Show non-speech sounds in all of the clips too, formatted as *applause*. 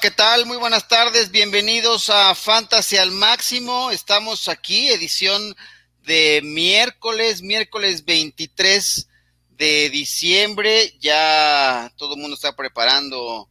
¿qué tal? Muy buenas tardes, bienvenidos a Fantasy al Máximo. Estamos aquí, edición de miércoles, miércoles 23 de diciembre. Ya todo el mundo está preparando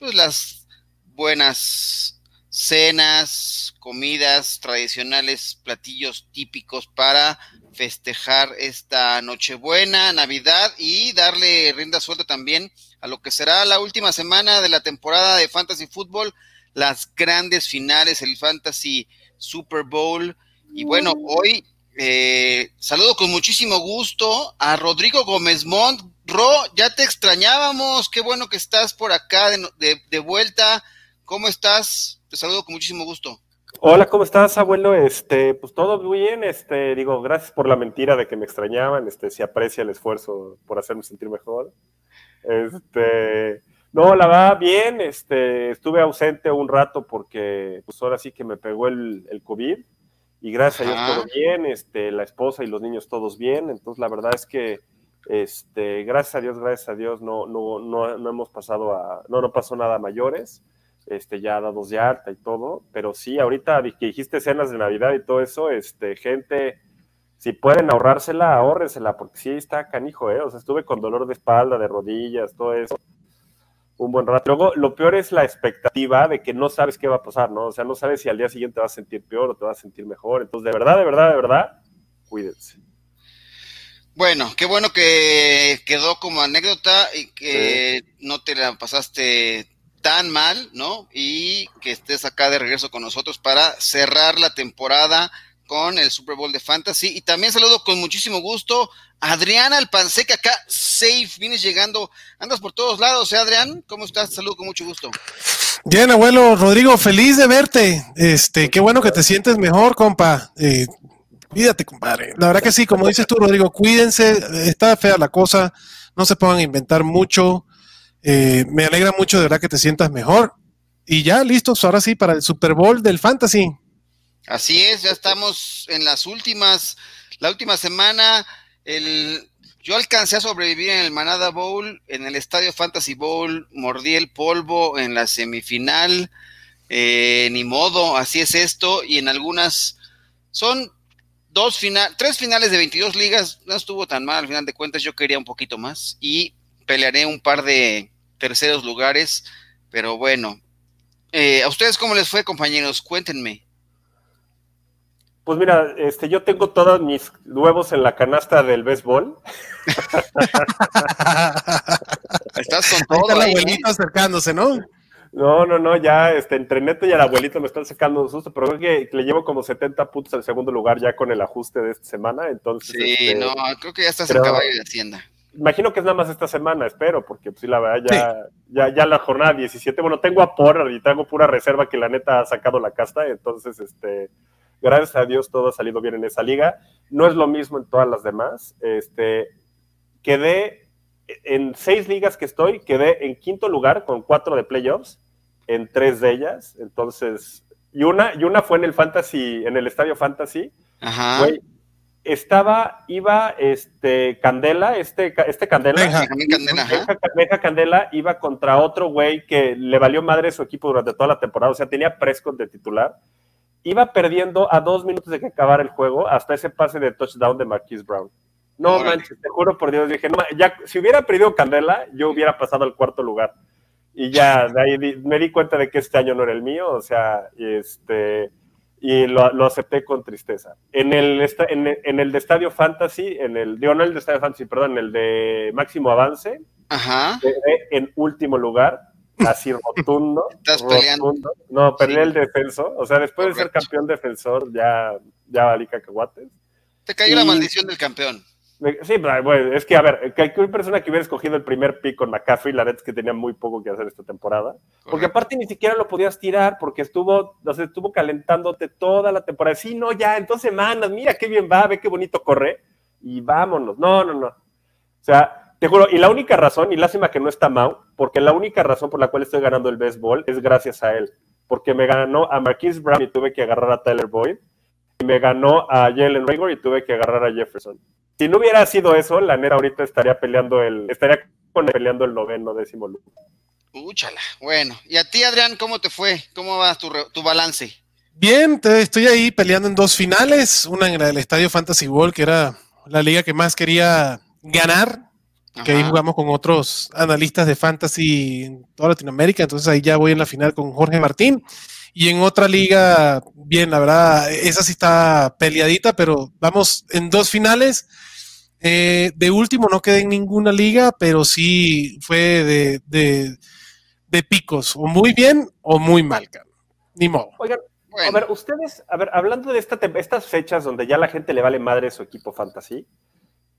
pues las buenas cenas, comidas tradicionales, platillos típicos para festejar esta Nochebuena, Navidad y darle rienda suelta también lo que será la última semana de la temporada de Fantasy Football, las grandes finales, el Fantasy Super Bowl. Y bueno, hoy eh, saludo con muchísimo gusto a Rodrigo Gómez Montt. Ro, ya te extrañábamos, qué bueno que estás por acá de, de vuelta. ¿Cómo estás? Te saludo con muchísimo gusto. Hola, ¿cómo estás, abuelo? Este, pues todo muy bien, este, digo, gracias por la mentira de que me extrañaban, este, se aprecia el esfuerzo por hacerme sentir mejor. Este, no, la va bien, este, estuve ausente un rato porque, pues ahora sí que me pegó el, el COVID y gracias a Dios todo bien, este, la esposa y los niños todos bien, entonces la verdad es que, este, gracias a Dios, gracias a Dios, no, no, no, no hemos pasado a, no, no pasó nada mayores este, ya dados de alta y todo, pero sí, ahorita que dijiste cenas de Navidad y todo eso, este, gente, si pueden ahorrársela, ahórrensela, porque sí está canijo, ¿eh? O sea, estuve con dolor de espalda, de rodillas, todo eso, un buen rato. Luego, lo peor es la expectativa de que no sabes qué va a pasar, ¿no? O sea, no sabes si al día siguiente te vas a sentir peor o te vas a sentir mejor. Entonces, de verdad, de verdad, de verdad, cuídense. Bueno, qué bueno que quedó como anécdota y que no te la pasaste tan mal, ¿no? Y que estés acá de regreso con nosotros para cerrar la temporada con el Super Bowl de Fantasy. Y también saludo con muchísimo gusto a Adrián Alpanseca, acá safe, vienes llegando, andas por todos lados, ¿eh, Adrián? ¿Cómo estás? Saludo con mucho gusto. Bien, abuelo Rodrigo, feliz de verte. Este, qué bueno que te sientes mejor, compa. Eh, cuídate, compadre. La verdad que sí, como dices tú, Rodrigo, cuídense, está fea la cosa, no se a inventar mucho. Eh, me alegra mucho de verdad que te sientas mejor. Y ya listos, ahora sí, para el Super Bowl del Fantasy. Así es, ya estamos en las últimas, la última semana. El, yo alcancé a sobrevivir en el Manada Bowl, en el Estadio Fantasy Bowl, mordí el polvo en la semifinal. Eh, ni modo, así es esto. Y en algunas son dos final, tres finales de 22 ligas. No estuvo tan mal al final de cuentas. Yo quería un poquito más y pelearé un par de terceros lugares, pero bueno. Eh, ¿A ustedes cómo les fue, compañeros? Cuéntenme. Pues mira, este, yo tengo todos mis huevos en la canasta del béisbol. *laughs* Estás con todo. Ahí el abuelito acercándose, ¿no? No, no, no, ya este, entre Neto y el abuelito me están sacando un susto, pero creo que le llevo como 70 puntos al segundo lugar ya con el ajuste de esta semana, entonces... Sí, este, no, creo que ya estás en caballo de Hacienda imagino que es nada más esta semana, espero, porque pues sí, la verdad, ya, ya, ya la jornada 17, bueno, tengo a Porra y tengo pura reserva que la neta ha sacado la casta, entonces, este, gracias a Dios todo ha salido bien en esa liga. No es lo mismo en todas las demás. Este, quedé en seis ligas que estoy, quedé en quinto lugar con cuatro de playoffs, en tres de ellas, entonces, y una, y una fue en el Fantasy, en el Estadio Fantasy. Ajá estaba, iba este Candela, este, este Candela, Candela, Candela iba contra otro güey que le valió madre su equipo durante toda la temporada, o sea, tenía Prescott de titular. Iba perdiendo a dos minutos de que acabara el juego hasta ese pase de touchdown de Marquise Brown. No manches, te juro por Dios, dije, no, ya, si hubiera perdido Candela, yo hubiera pasado al cuarto lugar. Y ya, de ahí me di cuenta de que este año no era el mío, o sea, este, y lo, acepté con tristeza. En el, en, el de Estadio Fantasy, en el, digo, no el de Estadio Fantasy, perdón, en el de Máximo Avance, Ajá. en último lugar, así rotundo. Estás peleando. No, perdí el defensor, o sea, después de ser campeón defensor, ya, ya valí cacahuates. Te cayó la maldición del campeón. Sí, bueno, es que, a ver, cualquier persona que hubiera escogido el primer pick con McCaffrey, la verdad es que tenía muy poco que hacer esta temporada. Porque aparte ni siquiera lo podías tirar porque estuvo, o sea, estuvo calentándote toda la temporada. Sí, no, ya, entonces semanas, mira qué bien va, ve qué bonito corre y vámonos. No, no, no. O sea, te juro, y la única razón, y lástima que no está Mau, porque la única razón por la cual estoy ganando el béisbol es gracias a él. Porque me ganó a Marquise Brown y tuve que agarrar a Tyler Boyd. Y me ganó a Jalen Rager y tuve que agarrar a Jefferson. Si no hubiera sido eso, la Nera ahorita estaría peleando el, estaría peleando el noveno décimo lugar. Úchala. Bueno, y a ti, Adrián, ¿cómo te fue? ¿Cómo va tu, tu balance? Bien, estoy ahí peleando en dos finales, una en del Estadio Fantasy Ball, que era la liga que más quería ganar, que ahí jugamos con otros analistas de fantasy en toda Latinoamérica, entonces ahí ya voy en la final con Jorge Martín. Y en otra liga, bien, la verdad, esa sí está peleadita, pero vamos en dos finales. Eh, de último no quedé en ninguna liga, pero sí fue de, de, picos, o muy bien o muy mal, ni modo. Oigan, a ver, ustedes, a ver, hablando de esta, estas fechas donde ya la gente le vale madre su equipo fantasy,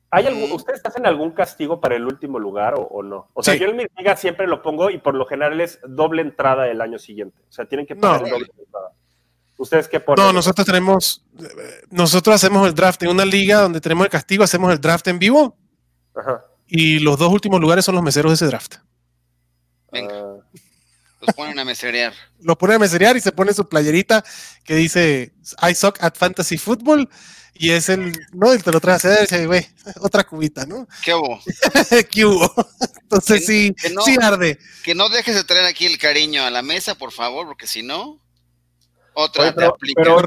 ¿hay algún, ¿ustedes hacen algún castigo para el último lugar o, no? O sea, yo en mi liga siempre lo pongo y por lo general es doble entrada el año siguiente. O sea, tienen que pagar doble entrada. ¿Ustedes qué ponen? No, nosotros tenemos, nosotros hacemos el draft en una liga donde tenemos el castigo, hacemos el draft en vivo. Ajá. Y los dos últimos lugares son los meseros de ese draft. Venga. Los ponen a meserear. Lo ponen a meserear y se pone su playerita que dice I suck at fantasy football. Y es el, ¿no? El te lo trae a hacer, güey, otra cubita, ¿no? *laughs* ¿Qué hubo? ¿Qué hubo? Entonces sí, sí arde. Que no dejes de traer aquí el cariño a la mesa, por favor, porque si no, otra te aplica. Pero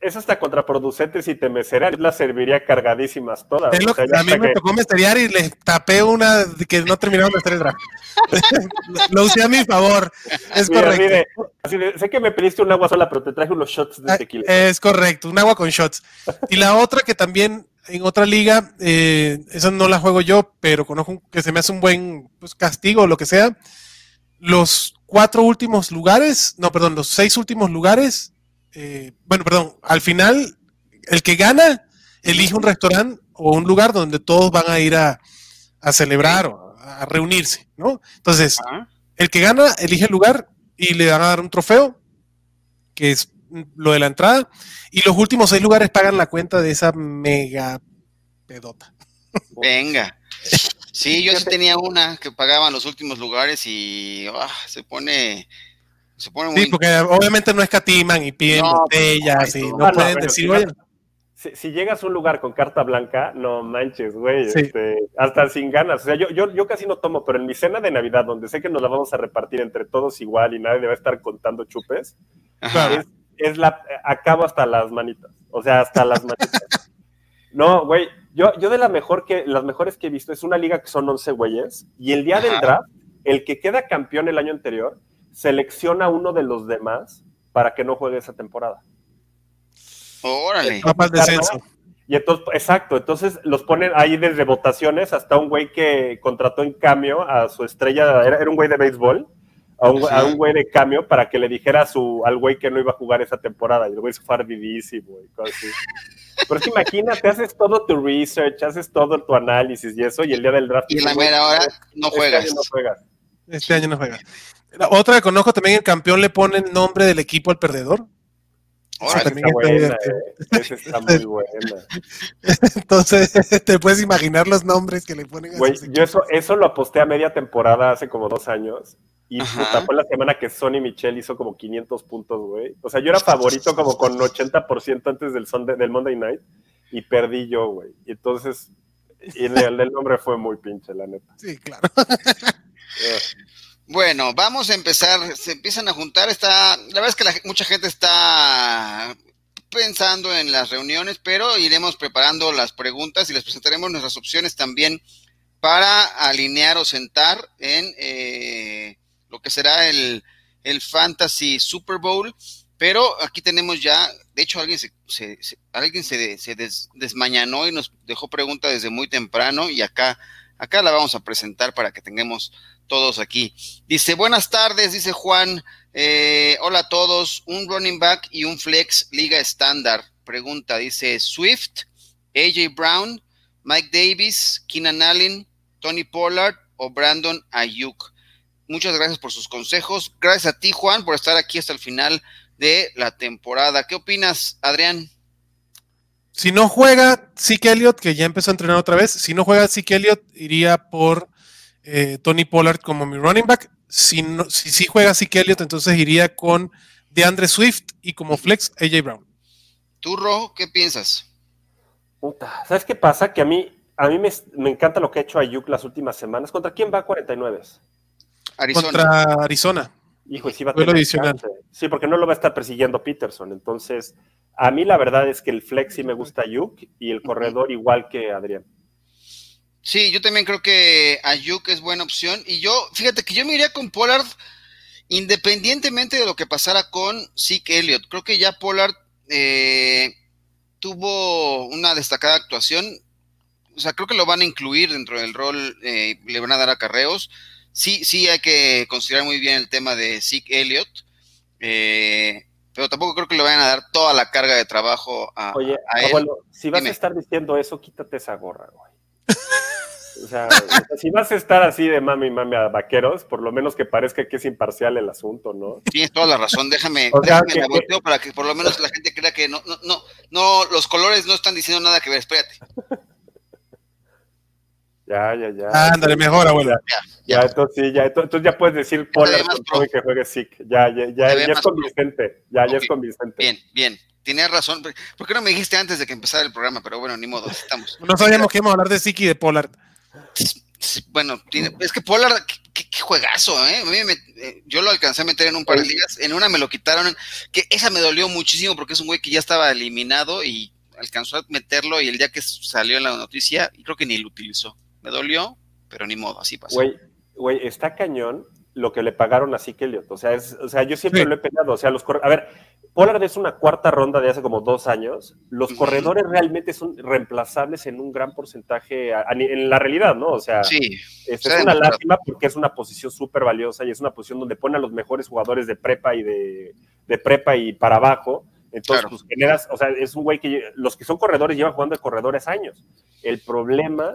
eso está contraproducente si te meceran, la serviría cargadísimas todas. a mí me tocó meserear y le tapé una que no terminaron de hacer el draft. *laughs* lo usé a mi favor, es correcto. sé que me pediste un agua sola, pero te traje unos shots de ah, tequila. Es correcto, un agua con shots. Y la otra que también en otra liga, eh, esa no la juego yo, pero conozco que se me hace un buen pues, castigo o lo que sea. Los cuatro últimos lugares, no, perdón, los seis últimos lugares eh, bueno, perdón, al final, el que gana elige un restaurante o un lugar donde todos van a ir a, celebrar o a reunirse, ¿no? Entonces, el que gana elige el lugar y le van a dar un trofeo, que es lo de la entrada, y los últimos seis lugares pagan la cuenta de esa mega pedota. Venga. Sí, yo sí tenía una que pagaban los últimos lugares y ah, se pone sí, porque obviamente no escatiman y piden botellas y no, pueden decir, si, llegas a un lugar con carta blanca, no manches, güey, este, hasta sin ganas. O sea, yo, yo, yo casi no tomo, pero en mi cena de Navidad, donde sé que nos la vamos a repartir entre todos igual y nadie debe estar contando chupes, es, la, acabo hasta las manitas. O sea, hasta las manitas. *laughs* no, güey, yo, yo de la mejor que, las mejores que he visto es una liga que son 11 güeyes y el día del draft, el que queda campeón el año anterior, selecciona a uno de los demás para que no juegue esa temporada. Órale. Y entonces, exacto, entonces los ponen ahí desde votaciones hasta un güey que contrató en cambio a su estrella, era, un güey de béisbol, a un, güey de cambio para que le dijera a su, al güey que no iba a jugar esa temporada. Y el güey se fue ardidísimo y cosas así. Pero es que imagínate, haces todo tu research, haces todo tu análisis y eso, y el día del draft. Y en la mera hora no juegas. Este año no juegas. Este año no juegas. Otra que conozco también, el campeón le pone el nombre del equipo al perdedor. también está, buena, eh. está muy buena. *laughs* Entonces, *laughs* te puedes imaginar los nombres que le ponen a Yo eso, eso lo aposté a media temporada hace como dos años. Y puta, fue la semana que Sonny Michel hizo como 500 puntos, güey. O sea, yo era *laughs* favorito como con 80% antes del, del Monday Night y perdí yo, güey. Y entonces, y el, el nombre fue muy pinche, la neta. Sí, claro. *laughs* Bueno, vamos a empezar. Se empiezan a juntar. Está, la verdad es que mucha gente está pensando en las reuniones, pero iremos preparando las preguntas y les presentaremos nuestras opciones también para alinear o sentar en eh, lo que será el, Fantasy Super Bowl. Pero aquí tenemos ya, de hecho, alguien se, alguien se, se desmañanó y nos dejó pregunta desde muy temprano y acá, acá la vamos a presentar para que tengamos todos aquí. Dice, buenas tardes, dice Juan. Eh, hola a todos. Un running back y un flex liga estándar. Pregunta, dice Swift, AJ Brown, Mike Davis, Keenan Allen, Tony Pollard o Brandon Ayuk. Muchas gracias por sus consejos. Gracias a ti, Juan, por estar aquí hasta el final de la temporada. ¿Qué opinas, Adrián? Si no juega Zeke Elliott, que ya empezó a entrenar otra vez, si no juega Zeke Elliott, iría por eh, Tony Pollard como mi running back. Si, si, juega así Elliott, entonces iría con DeAndre Swift y como flex AJ Brown. ¿Tú, Rojo, qué piensas? Puta, ¿sabes qué pasa? Que a mí, a mí me, encanta lo que ha hecho Ayuk las últimas semanas. ¿Contra quién va 49? Arizona. Contra Arizona. Hijo, sí va a tener Sí, porque no lo va a estar persiguiendo Peterson. Entonces, a mí la verdad es que el flex sí me gusta Ayuk y el corredor igual que Adrián. Sí, yo también creo que Ayuk es buena opción. Y yo, fíjate que yo me iría con Pollard independientemente de lo que pasara con Zeke Elliott. Creo que ya Pollard eh, tuvo una destacada actuación. O sea, creo que lo van a incluir dentro del rol, eh, le van a dar acarreos. Sí, sí hay que considerar muy bien el tema de Zeke Elliott. Eh, pero tampoco creo que le vayan a dar toda la carga de trabajo a, Oye, él. si vas a estar diciendo eso, quítate esa gorra, güey. O sea, si vas a estar así de mami mami a vaqueros, por lo menos que parezca que es imparcial el asunto, ¿no? Tienes toda la razón, déjame, déjame la para que por lo menos la gente crea que no, no, no, no, los colores no están diciendo nada que ver, espérate. Ya, ya, ya. Ándale, mejor, abuela. Ya, ya. entonces sí, ya, entonces ya puedes decir Polar que juegue Sick. Ya, ya, ya, ya es convincente. Ya, ya es convincente. Bien, bien. Tienes razón. ¿Por qué no me dijiste antes de que empezara el programa? Pero bueno, ni modo, estamos. No sabíamos que íbamos a hablar de Sick y de Polar. Bueno, es que Polar, qué, juegazo, ¿eh? ¿eh? Yo lo alcancé a meter en un par de ligas. En una me lo quitaron, que esa me dolió muchísimo porque es un güey que ya estaba eliminado y alcanzó a meterlo y el día que salió en la noticia, creo que ni lo utilizó. Me dolió, pero ni modo, así pasó. Güey, güey, está cañón lo que le pagaron a Zeke O sea, es, o sea yo siempre lo he peleado. O sea, los A ver, Pollard es una cuarta ronda de hace como dos años. Los corredores realmente son reemplazables en un gran porcentaje en la realidad, ¿no? O sea, es, una lástima porque es una posición súper valiosa y es una posición donde pone a los mejores jugadores de prepa y de, de prepa y para abajo. Entonces, pues generas, o sea, es un güey que los que son corredores llevan jugando de corredores años. El problema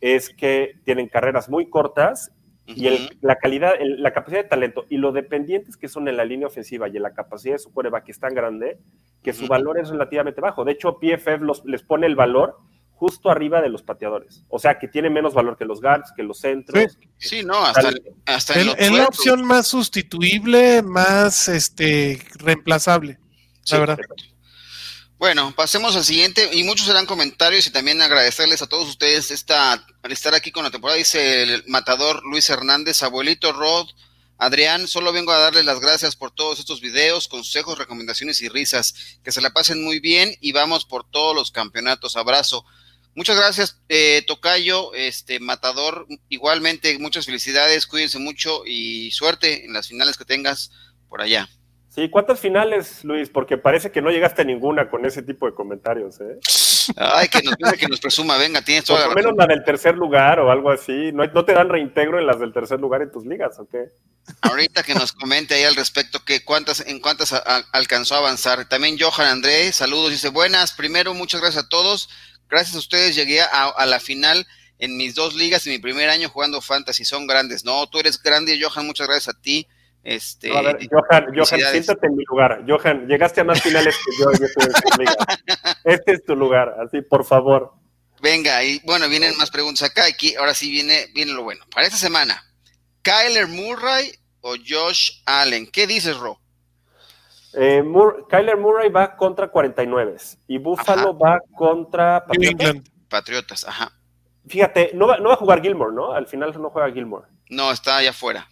es que tienen carreras muy cortas y la calidad, la capacidad de talento y lo dependientes que son en la línea ofensiva y en la capacidad de su que es tan grande que su valor es relativamente bajo. De hecho, PFF les pone el valor justo arriba de los pateadores. O sea, que tiene menos valor que los guards, que los centros. Sí, no, hasta, hasta en, la opción más sustituible, más este reemplazable, la verdad. Bueno, pasemos al siguiente y muchos serán comentarios y también agradecerles a todos ustedes esta, estar aquí con la temporada. Dice el matador Luis Hernández, abuelito Rod, Adrián, solo vengo a darles las gracias por todos estos videos, consejos, recomendaciones y risas. Que se la pasen muy bien y vamos por todos los campeonatos. Abrazo. Muchas gracias, eh, Tocayo, este Matador. Igualmente, muchas felicidades, cuídense mucho y suerte en las finales que tengas por allá. Sí, ¿cuántas finales, Luis? Porque parece que no llegaste a ninguna con ese tipo de comentarios, ¿eh? Ay, que nos, que nos presuma, venga, tienes toda Por lo menos la del tercer lugar o algo así. ¿No, ¿No te dan reintegro en las del tercer lugar en tus ligas o qué? Ahorita que nos comente ahí al respecto que cuántas, en cuántas alcanzó a avanzar. También Johan André, saludos, dice buenas. Primero, muchas gracias a todos. Gracias a ustedes llegué a, a la final en mis dos ligas en mi primer año jugando fantasy. Son grandes. No, tú eres grande, Johan, muchas gracias a ti. Este, Johan, Johan, siéntate en mi lugar. Johan, llegaste a más finales que yo. *laughs* este es tu lugar, así, por favor. Venga, y bueno, vienen más preguntas acá. Aquí, ahora sí viene, viene lo bueno. Para esta semana, ¿Kyler Murray o Josh Allen? ¿Qué dices, Ro? Eh, Kyler Murray va contra 49 y Buffalo va contra Patriotas. Patriotas, ajá. Fíjate, no va, no va a jugar Gilmore, ¿no? Al final no juega Gilmore. No, está allá afuera.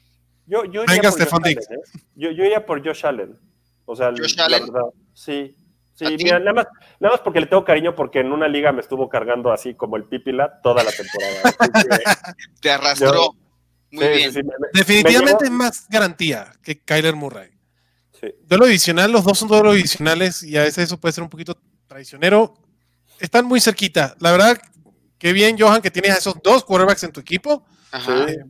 Yo, yo Venga, Stefan Dix. ¿eh? Yo, yo, iría por Josh Allen. O sea, Josh la Allen. verdad, sí. Sí, mira, nada más, nada más porque le tengo cariño porque en una liga me estuvo cargando así como el pipila toda la temporada. *laughs* Te arrastró. Muy bien. Definitivamente es más garantía que Kyler Murray. Sí. lo adicional, los dos son duelo adicionales y a veces eso puede ser un poquito traicionero. Están muy cerquita. La verdad, qué bien, Johan, que tienes a esos dos quarterbacks en tu equipo. Ajá. Eh,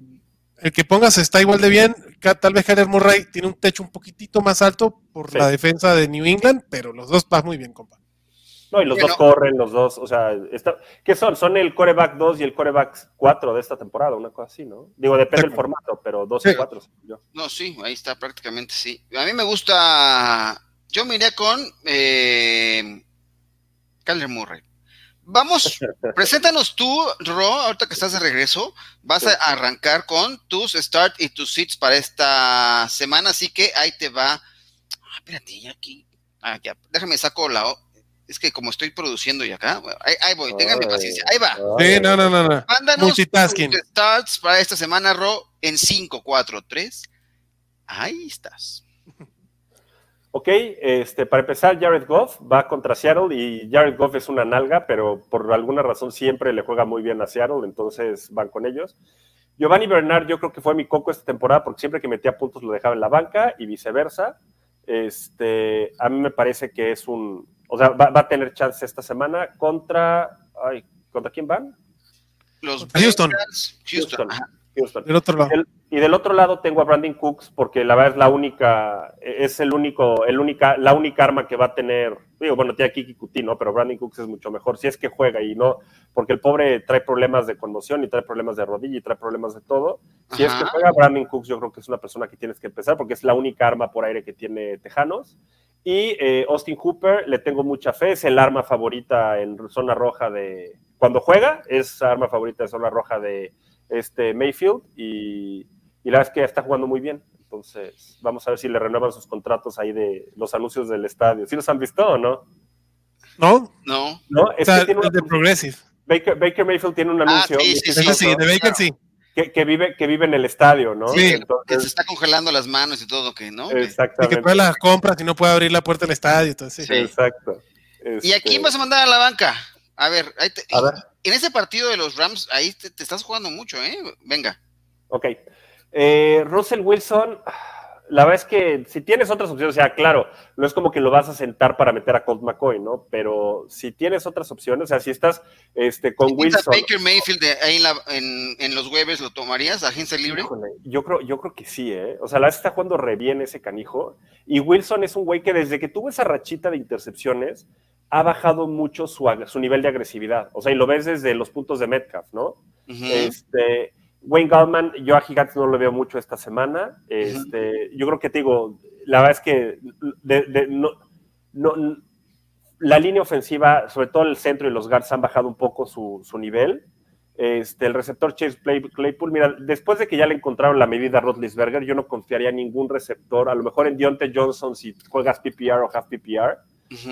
el que pongas está igual de bien. Tal vez Kyler Murray tiene un techo un poquitito más alto por la defensa de New England, pero los dos van muy bien, compa. No, y los dos corren, los dos, o sea, ¿qué son? Son el coreback 2 y el coreback 4 de esta temporada, una cosa así, ¿no? Digo, depende del formato, pero 2 y 4. No, sí, ahí está prácticamente, sí. A mí me gusta, yo me iría con eh, Kyler Murray. Vamos, preséntanos tú, Ro, ahorita que estás de regreso, vas a arrancar con tus start y tus seats para esta semana, así que ahí te va. Ah, espérate, ya aquí. Ah, ya, déjame saco la. Es que como estoy produciendo y acá, ahí, ahí voy, tengan mi paciencia. Ahí va. Sí, no, no, no, no. Mándanos Multitasking. tus starts para esta semana, Ro, en 5, 4, 3. Ahí estás. Ok, este, para empezar, Jared Goff va contra Seattle y Jared Goff es una nalga, pero por alguna razón siempre le juega muy bien a Seattle, entonces van con ellos. Giovanni Bernard yo creo que fue mi coco esta temporada porque siempre que metía puntos lo dejaba en la banca y viceversa. Este, a mí me parece que es un, o sea, va, va a tener chance esta semana contra, ay, ¿contra quién van? Los Houston. Houston. Houston. Del otro lado. El- y del otro lado tengo a Brandon Cooks porque la verdad es la única, es el único, el única, la única arma que va a tener, digo, bueno, tiene a Kiki Kuti, ¿no? Pero Brandon Cooks es mucho mejor, si es que juega y no, porque el pobre trae problemas de conmoción y trae problemas de rodilla y trae problemas de todo. Si es que Ajá. juega Brandon Cooks, yo creo que es una persona que tienes que empezar porque es la única arma por aire que tiene Tejanos. Y eh, Austin Hooper, le tengo mucha fe, es el arma favorita en zona roja de, cuando juega, es arma favorita en zona roja de este Mayfield y, y la verdad es que está jugando muy bien. Entonces, vamos a ver si le renuevan sus contratos ahí de los anuncios del estadio. ¿Sí los han visto o no? ¿No? No. ¿No? O Es sea, que tiene el una- de Progressive. Baker, Baker Mayfield tiene un Ah, anuncio sí, sí, sí. De Baker sí. que, que vive, que vive en el estadio, ¿no? Sí. Que se Entonces, está congelando las manos y todo, que no. Y que exactamente. puede las compras y no puede abrir la puerta del estadio. Entonces, sí. Sí. Exacto. ¿Y a Este, quién vas a mandar a la banca? A ver, ahí te- A ver. en ese partido de los Rams, ahí te, te estás jugando mucho, ¿eh? Venga. Ok. Eh, Russell Wilson, la verdad es que si tienes otras opciones, o sea, claro, no es como que lo vas a sentar para meter a Colt McCoy, ¿no? Pero si tienes otras opciones, o sea, si estás este, con ¿Piensas Wilson. Baker Mayfield de- ahí en, la- en- en los jueves lo tomarías? ¿Agencia libre? Híjole, yo creo, yo creo que sí, ¿eh? O sea, la está jugando re bien ese canijo. Y Wilson es un güey que desde que tuvo esa rachita de intercepciones, ha bajado mucho su, nivel de agresividad. O sea, y lo ves desde los puntos de Metcalf, ¿no? Este, Wayne Gallman, yo a Gigantes no lo veo mucho esta semana. Este, Yo creo que te digo, la verdad es que de- de- no, no- la línea ofensiva, sobre todo el centro y los guards, han bajado un poco su, su nivel. Este, el receptor Chase Play- Claypool, mira, después de que ya le encontraron la medida a Rotlisberger, yo no confiaría en ningún receptor, a lo mejor en Deontay Johnson si juegas PPR o half PPR,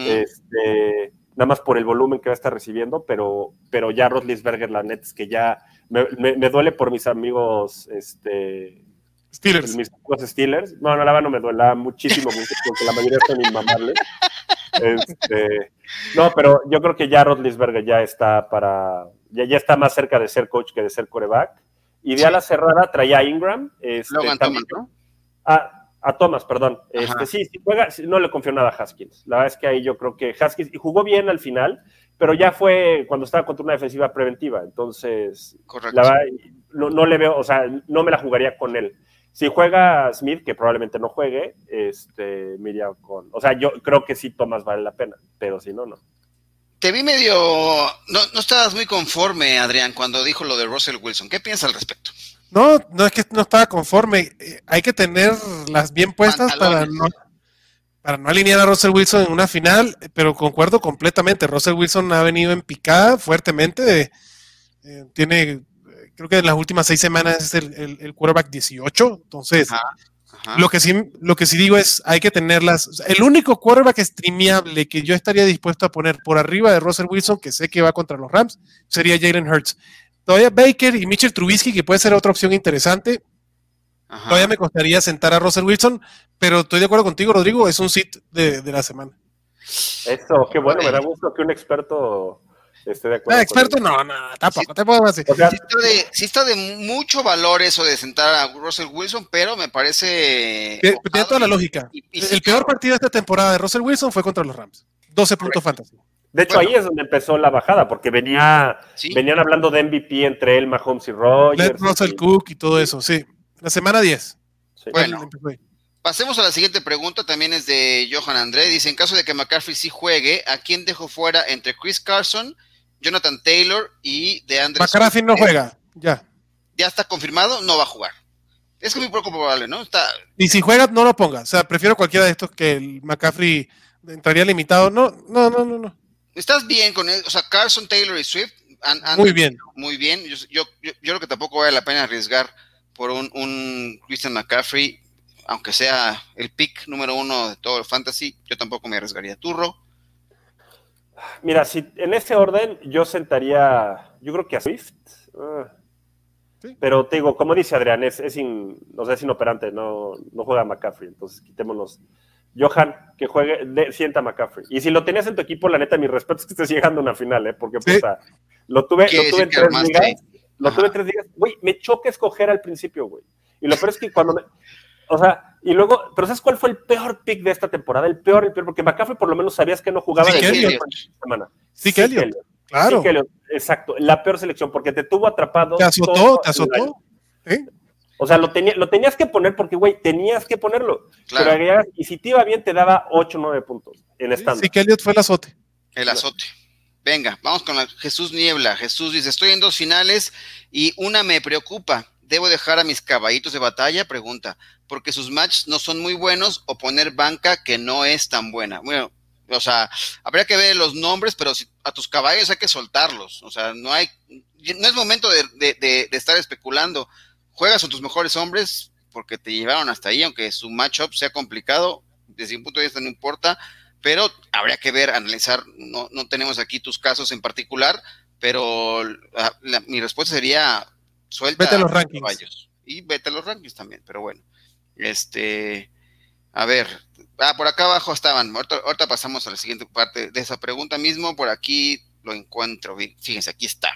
este, nada más por el volumen que va a estar recibiendo, pero, pero ya Rotlisberger, la neta es que ya me, me- me duele por mis amigos, este, Steelers. mis amigos Steelers. No, no, la verdad no me duele la muchísimo, *laughs* porque la mayoría son inmamables. Este, no, pero yo creo que ya Rotlisberger ya está para, ya, ya está más cerca de ser coach que de ser coreback. Y de Sí. ala cerrada traía a Ingram. Este, Logan también- Thomas, ¿no? a, a Thomas, perdón. Este, sí, sí juega, no le confío nada a Haskins. La verdad es que ahí yo creo que Haskins, y jugó bien al final, pero ya fue cuando estaba contra una defensiva preventiva. Entonces, la verdad, no, no le veo, o sea, no me la jugaría con él. Si juega Smith, que probablemente no juegue, este, me iría con. O sea, yo creo que sí, Thomas vale la pena, pero si no, no. Te vi medio. No, no estabas muy conforme, Adrián, cuando dijo lo de Russell Wilson. ¿Qué piensas al respecto? No, no es que no estaba conforme. Hay que tenerlas bien puestas para no, para no alinear a Russell Wilson en una final, pero concuerdo completamente. Russell Wilson ha venido en picada fuertemente. eh, tiene, creo que en las últimas seis semanas es el, el, el quarterback 18. Entonces, Ajá. Ajá. lo que sí, lo que sí digo es, hay que tenerlas. o sea, el único quarterback streameable que yo estaría dispuesto a poner por arriba de Russell Wilson, que sé que va contra los Rams, sería Jalen Hurts. Todavía Baker y Mitchell Trubisky, que puede ser otra opción interesante. Ajá. Todavía me costaría sentar a Russell Wilson, pero estoy de acuerdo contigo, Rodrigo, es un sit de, de la semana. Eso, qué bueno, me da gusto que un experto esté de acuerdo. Ah, experto, no, no, tampoco, te puedo decir. O sea, Sí está, de, sí está de mucho valor eso de sentar a Russell Wilson, pero me parece. Tiene toda la lógica. Y- y sí, El peor claro. partido de esta temporada de Russell Wilson fue contra los Rams. 12 puntos fantasy. De hecho, Bueno. ahí es donde empezó la bajada, porque venía, Sí. venían hablando de MVP entre él, Mahomes y Rogers. Led Russell y- Cook y todo eso, sí. La semana 10. sí. Bueno. Pasemos a la siguiente pregunta, también es de Johan André. Dice, en caso de que McCaffrey sí juegue, ¿a quién dejo fuera entre Chris Carson, Jonathan Taylor y de Andrés? McCaffrey no juega, ya. Ya está confirmado, no va a jugar. Es que muy poco probable, ¿no? Está, Y si juega, no lo ponga. O sea, prefiero cualquiera de estos que el McCaffrey entraría limitado. No, no, no, no. no. Estás bien con él, o sea, Carson, Taylor y Swift. han- han- Muy bien. Muy bien. Yo, yo, yo, yo creo que tampoco vale la pena arriesgar por un, un Christian McCaffrey, aunque sea el pick número uno de todo el fantasy. Yo tampoco me arriesgaría. Turro. Mira, si en ese orden yo sentaría, yo creo que a Swift. Ah. Sí. Pero te digo, como dice Adrián, es, es, in- o sea, es inoperante, no, no juega McCaffrey, entonces quitémonos. Johan, que juegue, de- sienta a McCaffrey. Y si lo tenías en tu equipo, la neta, mi respeto es que estés llegando a una final, ¿eh? Porque, Sí. puta, lo tuve, lo tuve en que tres armaste ahí. ligas, lo Ajá. tuve en tres ligas. Güey, me choca escoger al principio, güey. Y lo peor es que cuando me, o sea, y luego, pero ¿sabes cuál fue el peor pick de esta temporada? El peor, el peor, porque McCaffrey por lo menos sabías que no jugaba Sí, de semana. Sí, que Elliott. Claro. Sí, Elliott, exacto, la peor selección, porque te tuvo atrapado. Te azotó, todo te el año. ¿Sí? O sea, lo, tenía, lo tenías que poner porque, güey, tenías que ponerlo. Claro. Pero y si te iba bien, te daba 8 o 9 puntos en estándar. Sí, que Elliot fue el azote. El azote. Venga, vamos con la Jesús Niebla. Jesús dice, estoy en dos finales y una me preocupa. ¿Debo dejar a mis caballitos de batalla? Pregunta. Porque sus matches no son muy buenos o poner banca que no es tan buena. Bueno, o sea, habría que ver los nombres, pero si- a tus caballos hay que soltarlos. O sea, no hay, no es momento de, de- de- de estar especulando. Juegas con tus mejores hombres porque te llevaron hasta ahí, aunque su matchup sea complicado. Desde un punto de vista no importa pero habría que ver, analizar, no, no tenemos aquí tus casos en particular, pero la- la- mi respuesta sería suelta Vete a los rankings. caballos. y vete a los rankings también, pero bueno. Este, a ver, ah, por acá abajo estaban, ahorita, ahorita pasamos a la siguiente parte de esa pregunta mismo, por aquí lo encuentro, fíjense, aquí está.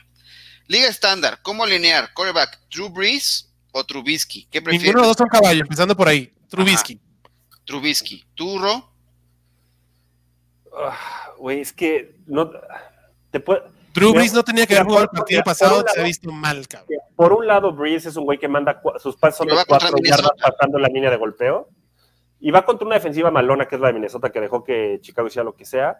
Liga estándar, ¿cómo alinear? Quarterback, Drew Brees o Trubisky? ¿Qué prefieres? Ninguno de los dos son caballos, empezando por ahí. Trubisky. Trubisky, ¿Turro? Ah, Güey, es que no. Te puede- Drew Brees no tenía que haber jugado el por- partido mira, pasado, un lado- se ha visto mal, cabrón. Por un lado, Breeze es un güey que manda sus pasos son de cuatro yardas pasando la línea de golpeo. Y va contra una defensiva malona, que es la de Minnesota, que dejó que Chicago hiciera lo que sea.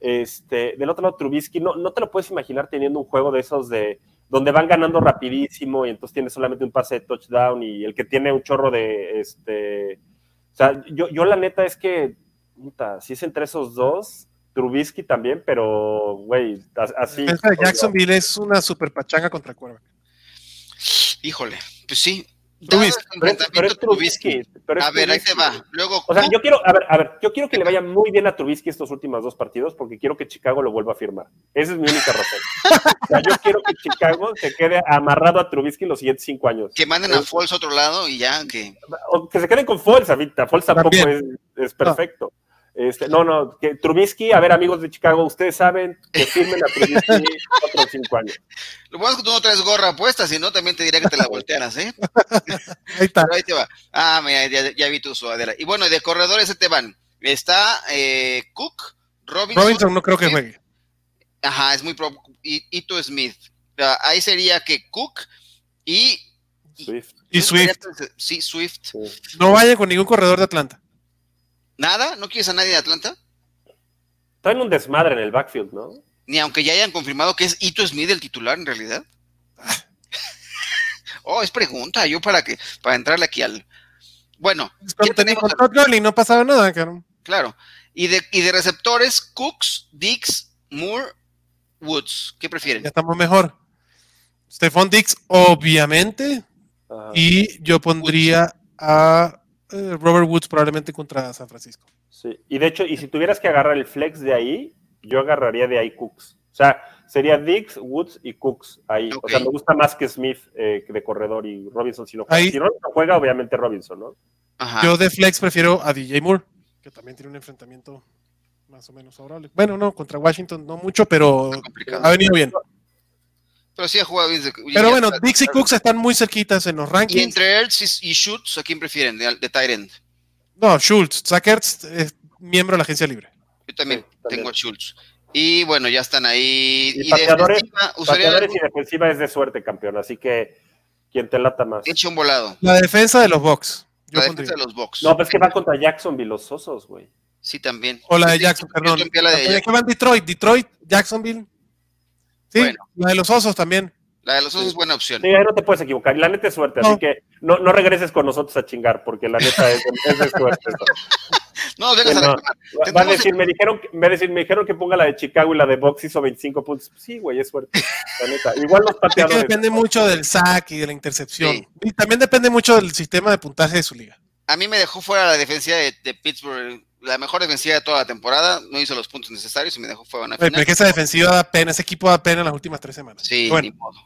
Este, del otro lado, Trubisky, no, no te lo puedes imaginar teniendo un juego de esos de donde van ganando rapidísimo y entonces tiene solamente un pase de touchdown y el que tiene un chorro de este. O sea, yo, yo la neta es que, puta, si es entre esos dos, Trubisky también, pero, güey, as- así. Jacksonville es una super pachanga contra Cuerva. Híjole, pues sí. Trubisky. Pero es Trubisky. pero es A ver, ahí Trubisky. va. Luego, O sea, yo quiero, a ver, a ver, yo quiero que le vaya muy bien a Trubisky estos últimos dos partidos porque quiero que Chicago lo vuelva a firmar. Esa es mi única razón. O sea, yo quiero que Chicago se quede amarrado a Trubisky los siguientes cinco años. que manden a Foles a otro lado y ya que. O que se queden con Foles ahorita. Foles tampoco es perfecto. Este, no, no, que Trubisky, a ver, amigos de Chicago, ustedes saben que firmen a Trubisky *laughs* otros cinco años. Lo bueno es que tú no traes gorra puesta, si no también te diría que te la voltearas, ¿eh? Ahí está. Pero ahí te va. Ah, mira, ya, ya vi tu sudadera. Y bueno, de corredores te van. Está eh, Cook, Robinson. Robinson no creo que juegue. Ajá, es muy pro. Y Ito Smith. Ah, ahí sería que Cook y. Swift. Y Swift. Sí, Swift. sí. No vayan con ningún corredor de Atlanta. ¿Nada? ¿No quieres a nadie de Atlanta? Traen un desmadre en el backfield, ¿no? Ni aunque ya hayan confirmado que es Ito Smith el titular en realidad. *laughs* oh, es pregunta, yo para que, para entrarle aquí al. Bueno, ya tenemos, con Gurley no pasaba nada, cabrón. claro. Y de, y de receptores, Cooks, Dix, Moore, Woods. ¿Qué prefieren? Ya estamos mejor. Stephon Dix, obviamente. Y yo pondría a eh, Robert Woods probablemente contra San Francisco. Sí, y de hecho, y si tuvieras que agarrar el flex de ahí, yo agarraría de ahí Cooks. O sea, sería Dix, Woods y Cooks ahí. O sea, me gusta más que Smith eh, de corredor y Robinson si no juega. Ahí- Si Robinson juega, obviamente Robinson, ¿no? Ajá. Yo de flex prefiero a DJ Moore, que también tiene un enfrentamiento más o menos favorable. Bueno, no, contra Washington no mucho, pero ha venido bien. Pero sí ha jugado bien. Pero bueno, está- Dix y Cooks están muy cerquitas en los Y rankings. entre Ertz y, y Schutz, ¿a quién prefieren? De, de Tyrant. No, Schultz, Sackers es miembro de la agencia libre. Yo también Sí, también. tengo a Schultz. Y bueno, ya están ahí. Y Y, pateadores- defensiva, usaría Pateadores y defensiva es de suerte, campeón. Así que quien te lata más. echa un volado. La defensa de los Bucks. Yo La defensa de los Bucks. No, pues que va contra Jacksonville, los osos, güey. Sí, también. O la de Jackson, perdón. también la de ¿De Jackson. qué van Detroit? Detroit, Jacksonville. Sí, Bueno. la de los osos también. La de los osos es buena opción. Sí, ahí no te puedes equivocar. Y la neta es suerte, No. así que no, no regreses con nosotros a chingar, porque la neta es, es de suerte. No, a *laughs* No. reclamar. Va a Tendremos decir, me dijeron, que- me, a decir, me dijeron que ponga la de Chicago y la de Box hizo 25 puntos. Sí, güey, es suerte. La neta. Igual los Es que pateadores. depende mucho del sack y de la intercepción. Sí. Y también depende mucho del sistema de puntaje de su liga. A mí me dejó fuera la defensiva de, de Pittsburgh, la mejor defensiva de toda la temporada. No hizo los puntos necesarios y me dejó fuera Oye, final. pero es que esa defensiva da pena, ese equipo da pena en las últimas tres semanas. Sí, Bueno, ni modo.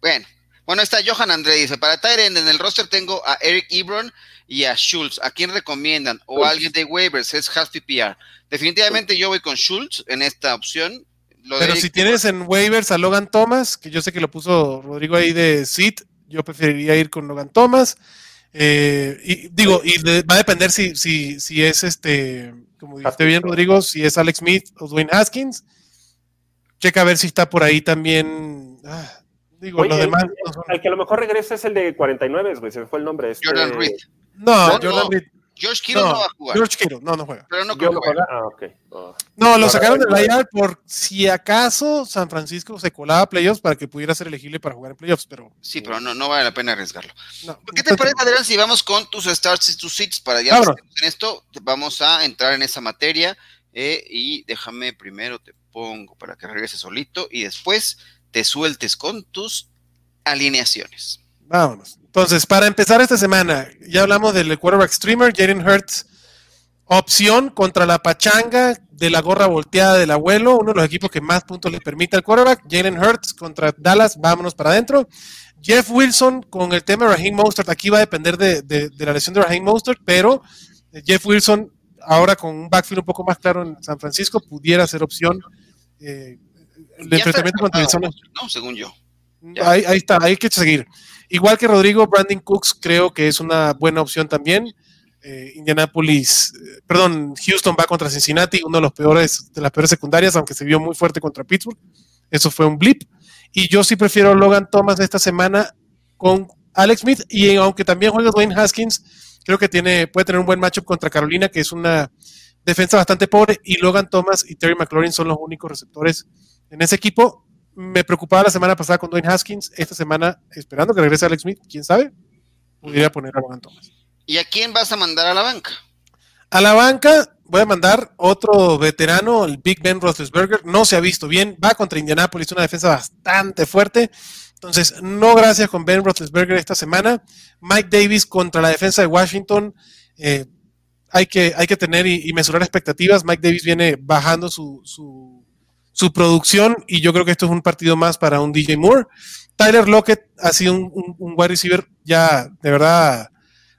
Bueno, bueno, está Johan André, dice, para Tyren en el roster tengo a Eric Ebron y a Schultz. ¿A quién recomiendan? O a alguien de waivers, es half PPR. Definitivamente yo voy con Schultz en esta opción. Lo pero Eric si tienes en waivers a Logan Thomas, que yo sé que lo puso Rodrigo ahí de Sid, yo preferiría ir con Logan Thomas. Eh, y digo, y de- va a depender si, si, si es este, como dijiste bien. Rodrigo, si es Alex Smith o Dwayne Haskins. Checa a ver si está por ahí también. ah, digo, Oye, los demás. no son- el que a lo mejor regresa es el de 49, güey, se me fue el nombre. Este, Jordan Reed. No, No, Jordan no, Reed. George Kittle no, No, va a jugar, George Kittle, no, no juega. pero no ¿Yo creo lo que juega? Ah. No, lo sacaron del. IR por si acaso San Francisco se colaba a playoffs para que pudiera ser elegible para jugar en playoffs, pero Sí, pero no, no vale la pena arriesgarlo. no. ¿Qué te parece, Adrián, si vamos con tus starts y tus sits para ya en esto? Vamos a entrar en esa materia eh, y déjame primero te pongo para que regrese solito y después te sueltes con tus alineaciones. Vámonos. Entonces, para empezar esta semana, ya hablamos del quarterback streamer, Jaden Hurts, opción contra la pachanga de la gorra volteada del abuelo, uno de los equipos que más puntos le permite al quarterback. Jaden Hurts contra Dallas, vámonos para adentro. Jeff Wilson con el tema de Raheem Mostert, aquí va a depender de, de- de la lesión de Raheem Mostert, pero eh, Jeff Wilson, ahora con un backfield un poco más claro en San Francisco, pudiera ser opción. eh, el enfrentamiento contra Arizona. ¿no? Según yo. Ahí, ahí está, hay que seguir. Igual que Rodrigo, Brandon Cooks creo que es una buena opción también. Eh, Indianapolis, eh, perdón, Houston va contra Cincinnati, uno de los peores, de las peores secundarias, aunque se vio muy fuerte contra Pittsburgh. Eso fue un blip. Y yo sí prefiero Logan Thomas esta semana con Alex Smith. Y aunque también juega Dwayne Haskins, creo que tiene, puede tener un buen matchup contra Carolina, que es una defensa bastante pobre. Y Logan Thomas y Terry McLaurin son los únicos receptores en ese equipo. Me preocupaba la semana pasada con Dwayne Haskins. Esta semana, esperando que regrese Alex Smith, quién sabe, pudiera poner a Logan Thomas. ¿Y a quién vas a mandar a la banca? A la banca voy a mandar otro veterano, el Big Ben Roethlisberger. No se ha visto bien, va contra Indianapolis, una defensa bastante fuerte. Entonces, no gracias con Ben Roethlisberger esta semana. Mike Davis contra la defensa de Washington. eh, hay, que, hay que tener y, y mesurar expectativas. Mike Davis viene bajando su, su, su producción y yo creo que esto es un partido más para un DJ Moore. Tyler Lockett ha sido un, un- un wide receiver ya de verdad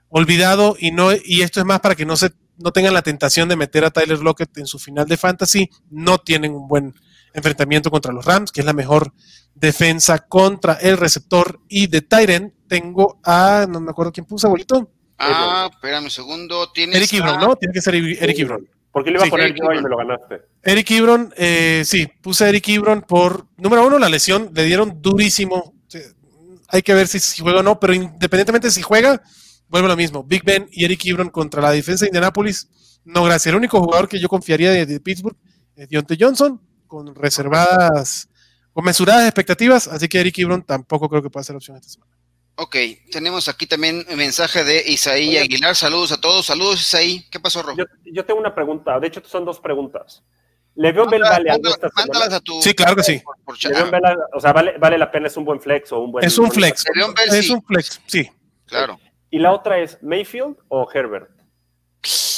olvidado y no y esto es más para que no se no tengan la tentación de meter a Tyler Lockett en su final de fantasy, no tienen un buen enfrentamiento contra los Rams, que es la mejor defensa contra el receptor y de Tyren tengo a no me acuerdo quién puso abuelito, Ah, espérame un segundo. Tienes Eric Ibron, a- ¿no? Tiene que ser Eric Ibron. Porque le iba Sí, a poner Eric yo y me lo ganaste. Eric Ibron, eh, sí, puse a Eric Ibron por, número uno, la lesión, le dieron durísimo. Hay que ver si, si juega o no, pero independientemente si juega, vuelve lo mismo. Big Ben y Eric Ibron contra la defensa de Indianapolis, no gracias. El único jugador que yo confiaría de, de Pittsburgh es Deontay Johnson, con reservadas, con mesuradas expectativas, así que Eric Ibron tampoco creo que pueda ser opción esta semana. Ok, tenemos aquí también un mensaje de Isaí Aguilar. Saludos a todos. Saludos, Isaí. ¿Qué pasó, Ro? Yo, yo tengo una pregunta, de hecho son dos preguntas. ¿Le'Veon Bell vale algo esta Mándalas a tu. Sí, claro que sí. por- por. Le'Veon Bell, o sea, vale, vale la pena, es un buen flex o un buen... Es un flex, Bell, es sí. un flex, sí. Claro. Y la otra es, ¿Mayfield o Herbert?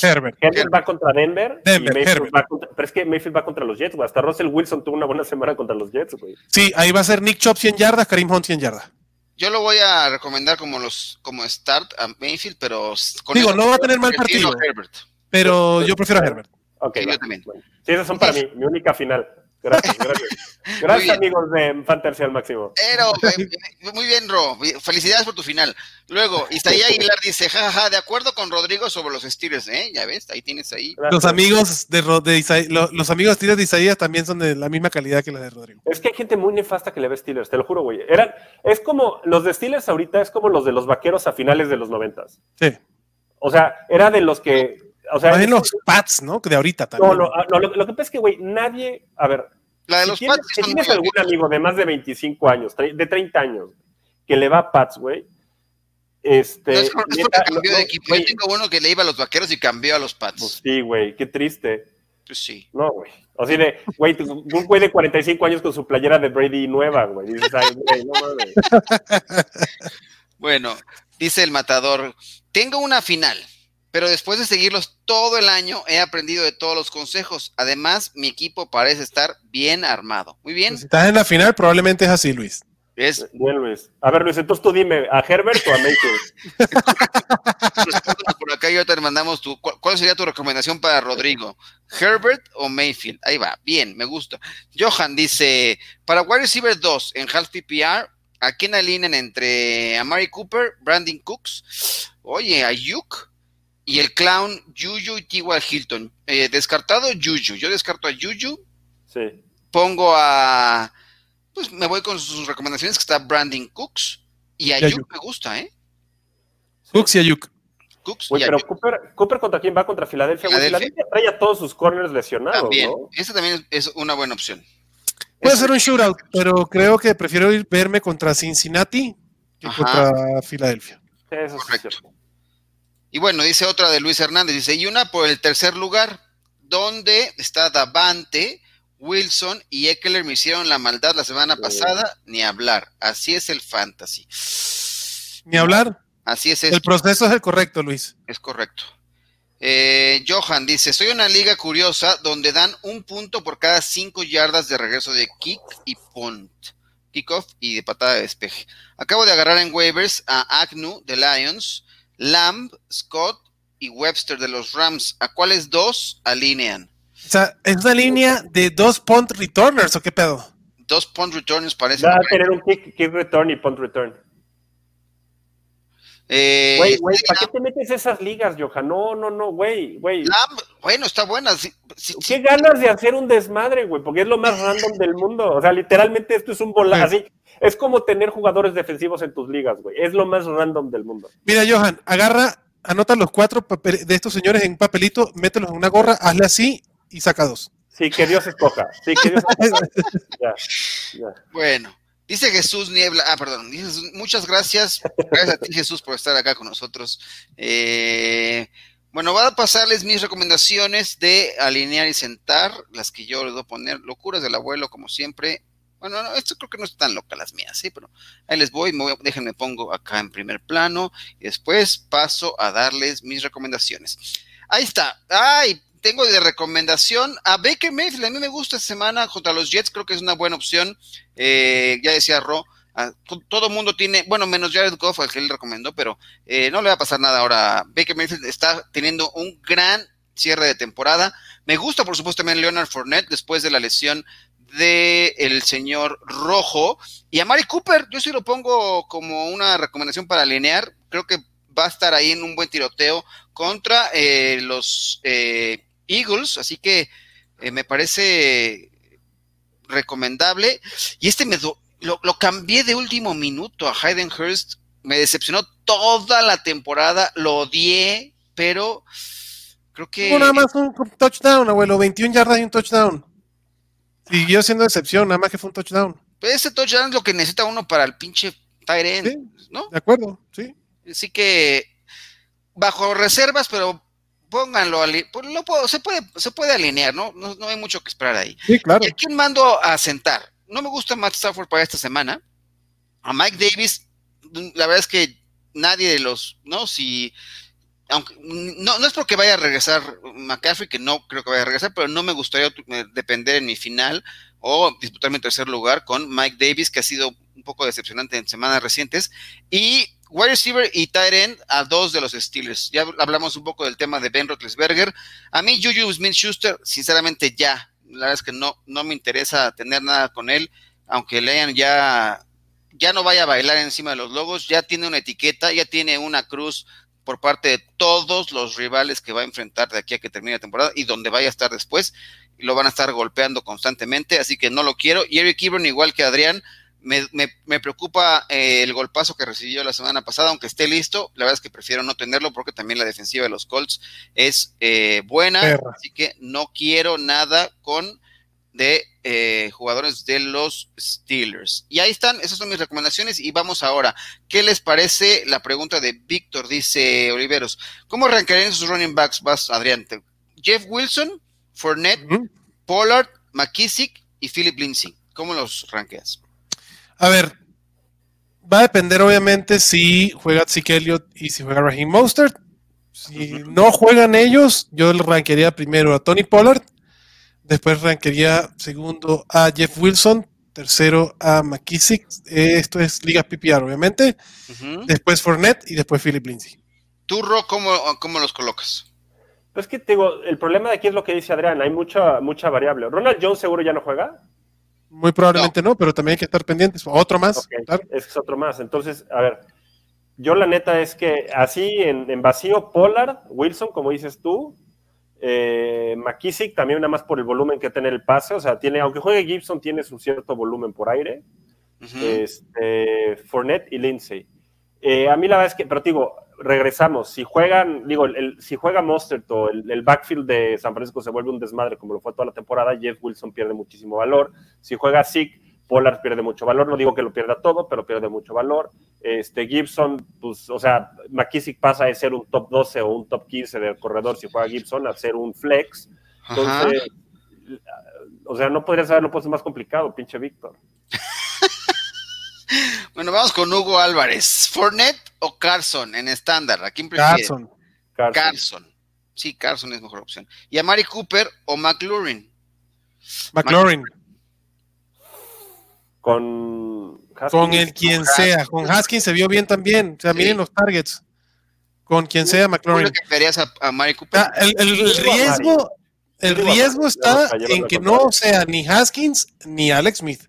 Herbert. Herbert va contra Denver. Denver, Mayfield Herbert. va contra- pero es que Mayfield va contra los Jets, güey. Hasta Russell Wilson tuvo una buena semana contra los Jets, güey. Sí, ahí va a ser Nick Chop 100 yardas, Karim Hunt 100 yardas. Yo lo voy a recomendar como los como start a Mayfield, pero con Digo, no va a tener mal partido. Herbert. Pero yo prefiero a Herbert. Ok, Sí, yo también. Bueno. Sí, esas son para mí, mi única final. Gracias, gracias. *laughs* Gracias, amigos de Fantasy al máximo. Pero, eh, muy bien, Ro. Felicidades por tu final. Luego, Isaí *laughs* Aguilar dice, jajaja, de acuerdo con Rodrigo sobre los Steelers, ¿eh? Ya ves, ahí tienes ahí. Gracias. Los amigos de, Ro- los amigos tiros de Isaías también son de la misma calidad que la de Rodrigo. Es que hay gente muy nefasta que le ve Steelers, te lo juro, güey. Eran, es como, los de Steelers ahorita es como los de los vaqueros a finales de los noventas. Sí. O sea, era de los que, o sea, bien es- los Pats, ¿no? Que de ahorita no, también. no, ah, no, lo, lo que pasa es que, güey, nadie, a ver, La de si los tienes, Pats sí si tienes algún abiertos. amigo de más de 25 años, de 30 años, que le va a Pats, güey, este... No, es, por- es porque neta, cambió no, de no, equipo. güey, Yo tengo uno que le iba a los vaqueros y cambió a los pues Pats. sí, güey, qué triste. Pues sí. No, güey. O sea, de, güey, un güey de 45 años con su playera de Brady nueva, güey. Dices, ay, güey, no mames. *laughs* Bueno, dice el matador, tengo una final. Pero después de seguirlos todo el año he aprendido de todos los consejos. Además, mi equipo parece estar bien armado. Muy bien. Pues si estás en la final, probablemente es así, Luis. Es Bien, Luis. A ver, Luis, entonces tú dime, ¿a Herbert o a Mayfield? *laughs* Por acá y ahorita te mandamos tu. ¿cuál, cuál sería tu recomendación para Rodrigo? ¿Herbert o Mayfield? Ahí va, bien, me gusta. Johan dice: Para wide receiver 2 en half PPR, ¿a quién alinean entre Amari Cooper, Brandon Cooks, oye, Ayuk y el clown Juju y T.Y. Hilton? Eh, descartado Juju. Yo descarto a Juju, Sí. pongo a. Pues me voy con sus recomendaciones, que está Brandon Cooks y Ayuk Ayuk. me gusta, ¿eh? Cooks y Ayuk. Cooks Güey, y pero Ayuk. Cooper, Cooper contra quién va contra Filadelfia. Filadelfia. Trae a todos sus corners lesionados, También, ¿no? esa también es una buena opción. Puede ser un shootout, pero creo que prefiero ir verme contra Cincinnati que Ajá. contra Filadelfia. Eso sí es Correcto. cierto. Y bueno, dice otra de Luis Hernández, dice, y una por el tercer lugar, donde está Davante, Wilson y Eckler me hicieron la maldad la semana Sí. pasada, ni hablar. Así es el fantasy. Ni hablar. Así es, El es, proceso es el correcto, Luis. es correcto. Eh, Johan dice, soy una liga curiosa donde dan un punto por cada cinco yardas de regreso de kick y punt, kickoff y de patada de despeje. Acabo de agarrar en waivers a Agnew de Lions, Lamb, Scott y Webster de los Rams. ¿A cuáles dos alinean? O sea, es una línea de dos punt returners, ¿o qué pedo? Dos punt returns parece. Va a tener un kick, kick return y punt return. Eh, Güey, güey, ¿para qué te metes esas ligas, Johan? No, no, no, güey, güey. Bueno, está buena. sí- sí- ¿Qué ganas de hacer un desmadre, güey? Porque es lo más random del mundo. O sea, literalmente esto es un volado. Así, es como tener jugadores defensivos en tus ligas, güey. Es lo más random del mundo. Mira, Johan, agarra, anota los cuatro de estos señores en un papelito, mételos en una gorra, hazle así y saca dos. Sí, que Dios escoja. Sí, que Dios *laughs* escoja. Ya, ya. Bueno, dice Jesús Niebla, ah, perdón, muchas gracias, gracias a ti Jesús por estar acá con nosotros. Eh, bueno, voy a pasarles mis recomendaciones de alinear y sentar, las que yo les voy a poner, locuras del abuelo, como siempre. Bueno, no, esto creo que no es tan loca las mías, sí, pero ahí les voy, me voy- déjenme pongo acá en primer plano y después paso a darles mis recomendaciones. Ahí está. Ay, tengo de recomendación a Baker Mayfield. A mí me gusta esta semana contra los Jets. Creo que es una buena opción. Eh, ya decía Ro. to- todo mundo tiene, bueno, menos Jared Goff, al que él recomendó, pero eh, no le va a pasar nada ahora. Baker Mayfield está teniendo un gran cierre de temporada. Me gusta, por supuesto, también Leonard Fournette después de la lesión de señor Rojo. Y a Mari Cooper, yo sí lo pongo como una recomendación para alinear. Creo que va a estar ahí en un buen tiroteo contra eh, los eh, Eagles, así que eh, me parece recomendable. Y este me do- lo, lo cambié de último minuto a Hayden Hurst. Me decepcionó toda la temporada, lo odié, pero creo que Tuvo nada más un touchdown, abuelo, 21 yardas y un touchdown. Siguió siendo decepción, nada más que fue un touchdown. pues, ese touchdown es lo que necesita uno para el pinche end, Sí. ¿no? ¿De acuerdo? Sí. Así que bajo reservas, pero pónganlo, pues, lo puedo- se, puede, se puede alinear, ¿no? ¿no? No hay mucho que esperar ahí. Sí, claro. ¿Y a quién mando a sentar? No me gusta Matt Stafford para esta semana. A Mike Davis, la verdad es que nadie de los, ¿no? Si, aunque, no, no es porque vaya a regresar McCaffrey, que no creo que vaya a regresar, pero no me gustaría depender en mi final o disputar mi tercer lugar con Mike Davis, que ha sido un poco decepcionante en semanas recientes, y wide receiver y tight end a dos de los Steelers. Ya hablamos un poco del tema de Ben Roethlisberger. A mí Juju Smith-Schuster, sinceramente ya, la verdad es que no, no me interesa tener nada con él, aunque le hayan ya, ya no vaya a bailar encima de los logos, ya tiene una etiqueta, ya tiene una cruz por parte de todos los rivales que va a enfrentar de aquí a que termine la temporada y donde vaya a estar después, lo van a estar golpeando constantemente, así que no lo quiero. Y Eric Ebron, igual que Adrián, me, me, me preocupa eh, el golpazo que recibió la semana pasada, aunque esté listo, la verdad es que prefiero no tenerlo porque también la defensiva de los Colts es eh, buena, Perra. así que no quiero nada con de eh, jugadores de los Steelers. Y ahí están, esas son mis recomendaciones y vamos ahora. ¿Qué les parece la pregunta de Víctor? Dice Oliveros, ¿cómo arrancarían sus running backs? Vas, Adrián. Jeff Wilson, Fournette. Pollard, McKissick y Philip Lindsay. ¿Cómo los ranqueas? A ver, va a depender obviamente si juega Zeke Elliott y si juega Raheem Mostert. Si no juegan ellos, yo ranquearía primero a Tony Pollard, después ranquearía segundo a Jeff Wilson, tercero a McKissick, esto es Liga PPR obviamente, después Fournette y después Philip Lindsay. ¿Tú, Ro, cómo, cómo los colocas? Pues que te digo, el problema de aquí es lo que dice Adrián, hay mucha, mucha variable. ¿Ronald Jones seguro ya no juega? Muy probablemente no, pero también hay que estar pendientes. Otro más. Es otro más. Entonces, a ver, yo la neta es que así en, vacío, Pollard, Wilson, como dices tú, eh, McKissick también nada más por el volumen que tiene el pase, o sea, tiene, aunque juegue Gibson, tiene su cierto volumen por aire. este, Fournette y Lindsay. Eh, a mí la verdad es que, pero digo, regresamos. Si juegan, digo, el, si juega Mostert o el, backfield de San Francisco se vuelve un desmadre como lo fue toda la temporada, Jeff Wilson pierde muchísimo valor. Si juega Zeke, Pollard pierde mucho valor. No digo que lo pierda todo, pero pierde mucho valor. Este Gibson, pues, o sea, McKissick pasa de ser un top 12 o un top 15 del corredor si juega Gibson a ser un flex. Entonces, o sea, no podría saberlo, pues es más complicado, pinche Víctor. *laughs* bueno, vamos con Hugo Álvarez. ¿Fournette o Carson en estándar? ¿A quién prefiere? Carson. Carson. Sí, Carson es mejor opción. ¿Y a Mari Cooper o McLaurin? McLaurin. Con con el quien sea. Con Haskins se vio bien también. O sea, miren los targets. Con quien sea, McLaurin. ¿Qué a, a Mari Cooper? Ah, el, riesgo, el riesgo está en que no sea ni Haskins ni Alex Smith.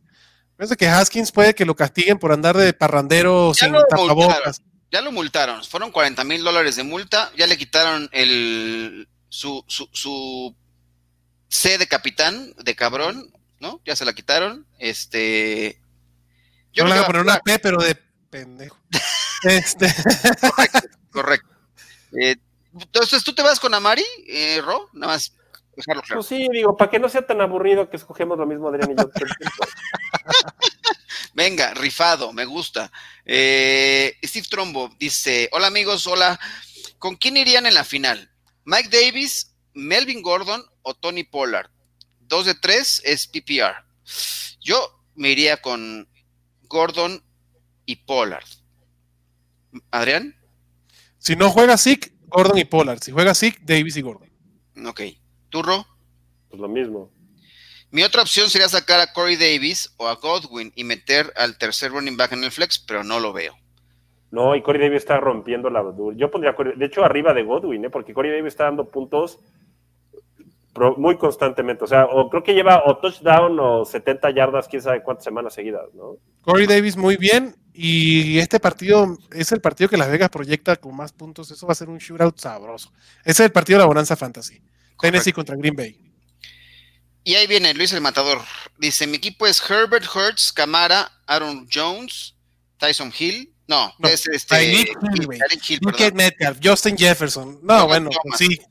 Pienso que Haskins puede que lo castiguen por andar de parrandero sin tapabocas. Ya lo multaron, fueron 40 mil dólares de multa, ya le quitaron el su, su, su C de capitán, de cabrón, ¿no? Ya se la quitaron. Este. Yo no le voy a poner una P, pero de pendejo. *laughs* este. Correcto, correcto. Eh, entonces, ¿tú te vas con Amari, eh, Ro? Nada más dejarlo claro. Pues sí, digo, para que no sea tan aburrido que escogemos lo mismo Adrián y yo. *laughs* Venga, rifado, me gusta. Eh, Steve Trombo dice: Hola amigos, hola. ¿Con quién irían en la final? ¿Mike Davis, Melvin Gordon o Tony Pollard? Dos de tres es PPR. Yo me iría con Gordon y Pollard. ¿Adrián? Si no juega Zeke, Gordon y Pollard. Si juega Zeke, Davis y Gordon. Ok. ¿Turro? Pues lo mismo. Mi otra opción sería sacar a Corey Davis o a Godwin y meter al tercer running back en el flex, pero no lo veo. No, y Corey Davis está rompiendo la. Yo pondría, de hecho, arriba de Godwin, ¿eh? porque Corey Davis está dando puntos muy constantemente. O sea, o creo que lleva o touchdown o 70 yardas, quién sabe cuántas semanas seguidas, ¿no? Corey Davis muy bien. Y este partido es el partido que Las Vegas proyecta con más puntos. Eso va a ser un shootout sabroso. Ese es el partido de la Bonanza Fantasy. Tennessee contra Green Bay. Y ahí viene Luis el Matador. Dice: Mi equipo es Herbert Hurts, Camara, Aaron Jones, Tyson Hill. No, es este. Hill, Metcalf, Justin Jefferson. No, bueno, pues sí. sí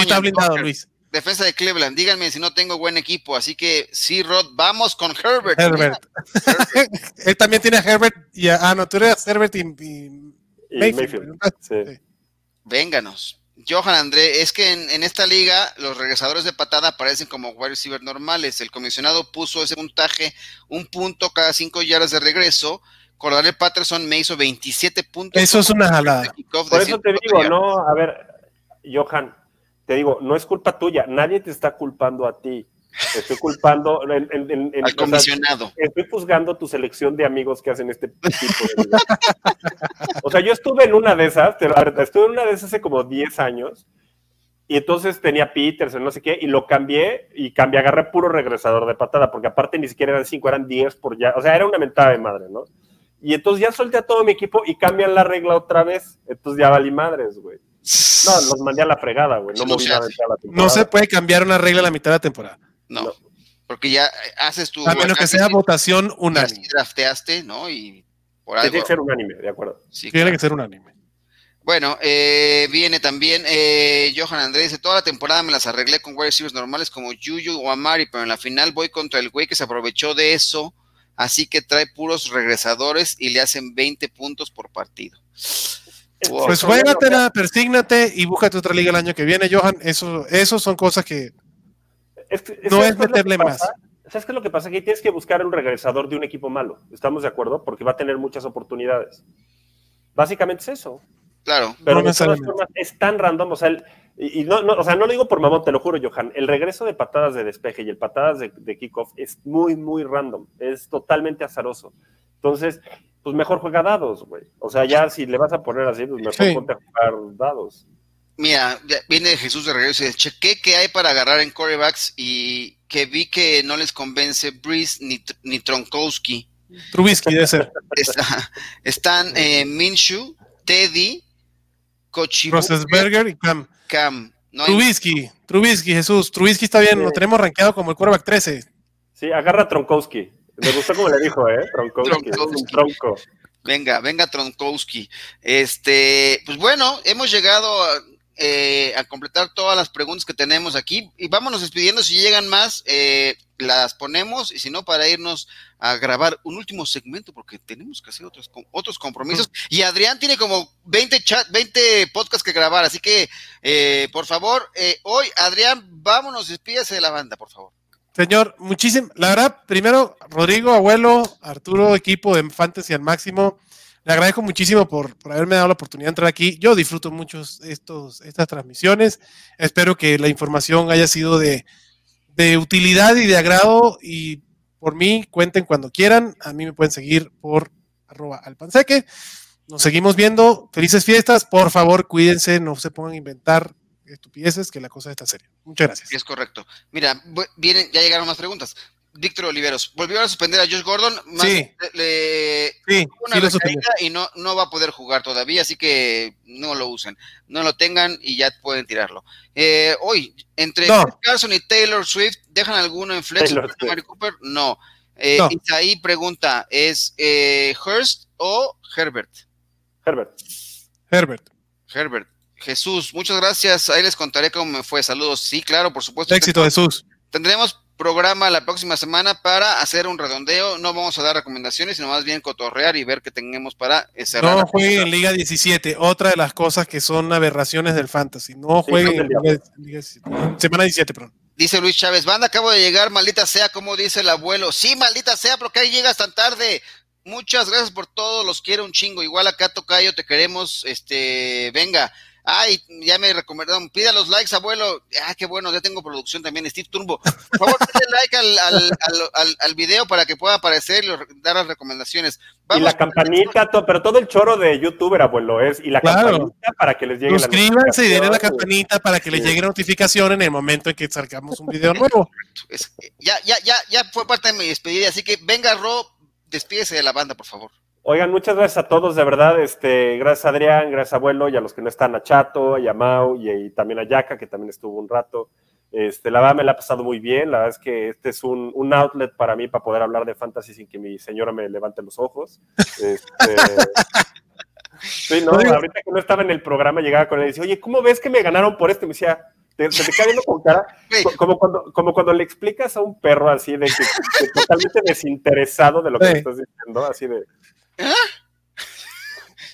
está blindado, Luis. Defensa de Cleveland. Díganme si no tengo buen equipo. Así que sí, Rod, vamos con Herbert. Herbert. *laughs* Él también tiene a Herbert y a. Ah, no, tú eres Herbert y. Mayfield. Sí. Vénganos. Johan André, es que en, esta liga los regresadores de patada aparecen como wide receiver normales. El comisionado puso ese puntaje, un punto cada cinco yardas de regreso. Cordale Patterson me hizo 27 puntos. Eso es una jalada. Por eso te digo, no, a ver, Johan, te digo, no es culpa tuya, nadie te está culpando a ti. Estoy culpando al comisionado. estoy juzgando tu selección de amigos que hacen este tipo de vida. o sea, yo estuve en una de esas, estuve en una de esas hace como 10 años, y entonces tenía Peterson, no sé qué, y lo cambié, y cambié, agarré puro regresador de patada, porque aparte ni siquiera eran 5, eran 10 por ya, o sea, era una mentada de madre, ¿no? Y entonces ya solté a todo mi equipo y cambian la regla otra vez, entonces ya valí madres, güey. No, los mandé a la fregada, güey. No, no se puede cambiar una regla a la mitad de la temporada. No, porque ya haces tu. A menos que sea votación unánime. drafteaste, ¿no? Y por algo. Tiene que ser unánime, de acuerdo. Sí, Tiene que ser unánime. Bueno, eh, viene también eh, Johan Andrés, dice, toda la temporada me las arreglé con wide receivers normales como Yuyu o Amari, pero en la final voy contra el güey que se aprovechó de eso, así que trae puros regresadores y le hacen 20 puntos por partido. Pues juégatela, persígnate y búscate otra liga el año que viene, Johan. Eso, eso son cosas que no es meterle más. ¿Sabes qué es lo que pasa? Que tienes que buscar un regresador de un equipo malo. ¿Estamos de acuerdo? Porque va a tener muchas oportunidades. Básicamente es eso. Claro. Pero No de todas necesariamente. formas es tan random, o sea, el- y, y no, no, o sea, no lo digo por mamón, te lo juro, Johan. El regreso de patadas de despeje y el patadas de, de kickoff es muy, muy random. Es totalmente azaroso. Entonces, pues mejor juega dados, güey. O sea, ya si le vas a poner así, pues mejor Sí. ponte a jugar dados. Mira, viene Jesús de regreso y dice, chequé que hay para agarrar en corebacks y que vi que no les convence Breeze ni, ni Tronkowski. Trubisky debe ser. Está- *laughs* están eh, Minshew, Teddy, Cochibuque, Roethlisberger y Cam. Cam. No hay- Trubisky, Trubisky, Jesús. Trubisky está bien, lo tenemos rankeado como el quarterback 13. Sí, agarra a Tronkowski. Me gustó como le dijo, ¿eh? Tronkowski. Es un Tronkowski. tronco. Venga, venga Tronkowski. Este, pues bueno, hemos llegado a, eh, a completar todas las preguntas que tenemos aquí y vámonos despidiendo. Si llegan más, eh, las ponemos y si no, para irnos a grabar un último segmento porque tenemos que hacer otros, otros compromisos. Y Adrián tiene como 20, chat, 20 podcasts que grabar, así que eh, por favor, eh, hoy Adrián, vámonos, despídase de la banda, por favor. Señor, muchísimo. La verdad, primero, Rodrigo, abuelo, Arturo, equipo de Fantasy al máximo. Le agradezco muchísimo por, por haberme dado la oportunidad de entrar aquí. Yo disfruto mucho estos, estas transmisiones. Espero que la información haya sido de, de utilidad y de agrado. Y por mí, cuenten cuando quieran. A mí me pueden seguir por arroba alpanseque. Nos seguimos viendo. Felices fiestas. Por favor, cuídense. No se pongan a inventar estupideces, que la cosa está seria. Muchas gracias. Es correcto. Mira, vienen, ya llegaron más preguntas. Víctor Oliveros, volvió a suspender a Josh Gordon. Más Sí. le, Sí, una sí y no, no va a poder jugar todavía, así que no lo usen, no lo tengan y ya pueden tirarlo. Eh, hoy, entre No. Carson y Taylor Swift, ¿dejan alguno en flex? Mari Cooper? No. Eh, No. Isaí pregunta, ¿es eh, Hurst o Herbert? Herbert. Herbert. Herbert. Jesús, muchas gracias. Ahí les contaré cómo me fue. Saludos. Sí, claro, por supuesto. Éxito, Jesús. Tendremos programa la próxima semana para hacer un redondeo. No vamos a dar recomendaciones, sino más bien cotorrear y ver qué tenemos para eh, cerrar. No jueguen en Liga 17. Otra de las cosas que son aberraciones del fantasy. No Sí, jueguen en Liga, Liga 17. Semana 17, perdón. Dice Luis Chávez, banda, acabo de llegar, maldita sea, como dice el abuelo. Sí, maldita sea, pero que ahí llegas tan tarde. Muchas gracias por todo, los quiero un chingo. Igual acá, Tocayo, te queremos, este, venga. Ay, ya me recomendaron, pida los likes, abuelo. Ah, qué bueno, ya tengo producción también, Steve Turbo. Por favor, *laughs* denle like al, al, al, al, al video para que pueda aparecer y dar las recomendaciones. y la campanita, to- pero todo el choro de youtuber, abuelo, es. Y la Claro. campanita para que les llegue la Suscríbanse y denle la notificación. campanita para que les llegue notificación en el momento en que sacamos un video nuevo. *laughs* Es- ya, ya, ya, ya fue parte de mi despedida, así que venga, Ro, despídese de la banda, por favor. Oigan, muchas gracias a todos, de verdad. Este, gracias a Adrián, gracias abuelo, y a los que no están, a Chato, a Mau, y, y también a Yaka, que también estuvo un rato. Este, la verdad me la ha pasado muy bien. La verdad es que este es un, un outlet para mí para poder hablar de fantasy sin que mi señora me levante los ojos. Este, *laughs* sí, no, ahorita que no estaba en el programa, llegaba con él y decía, oye, ¿cómo ves que me ganaron por esto? Y me decía, te, te viendo con cara, como cuando, como cuando le explicas a un perro así de que, que totalmente desinteresado de lo que Sí. estás diciendo, así de.